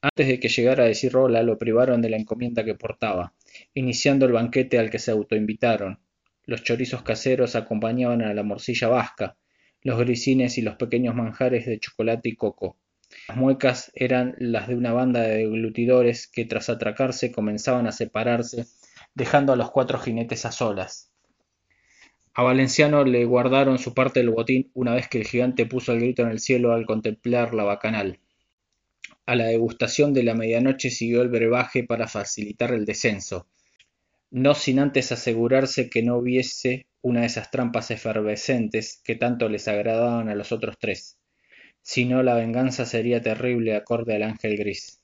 antes de que llegara a Rola lo privaron de la encomienda que portaba iniciando el banquete al que se autoinvitaron. Los chorizos caseros acompañaban a la morcilla vasca los grisines y los pequeños manjares de chocolate y coco. Las muecas eran las de una banda de deglutidores que tras atracarse comenzaban a separarse dejando a los cuatro jinetes a solas. A valenciano le guardaron su parte del botín una vez que el gigante puso el grito en el cielo al contemplar la bacanal a la degustación de la medianoche siguió el brebaje para facilitar el descenso. No sin antes asegurarse que no hubiese una de esas trampas efervescentes que tanto les agradaban a los otros tres si no la venganza sería terrible acorde al ángel gris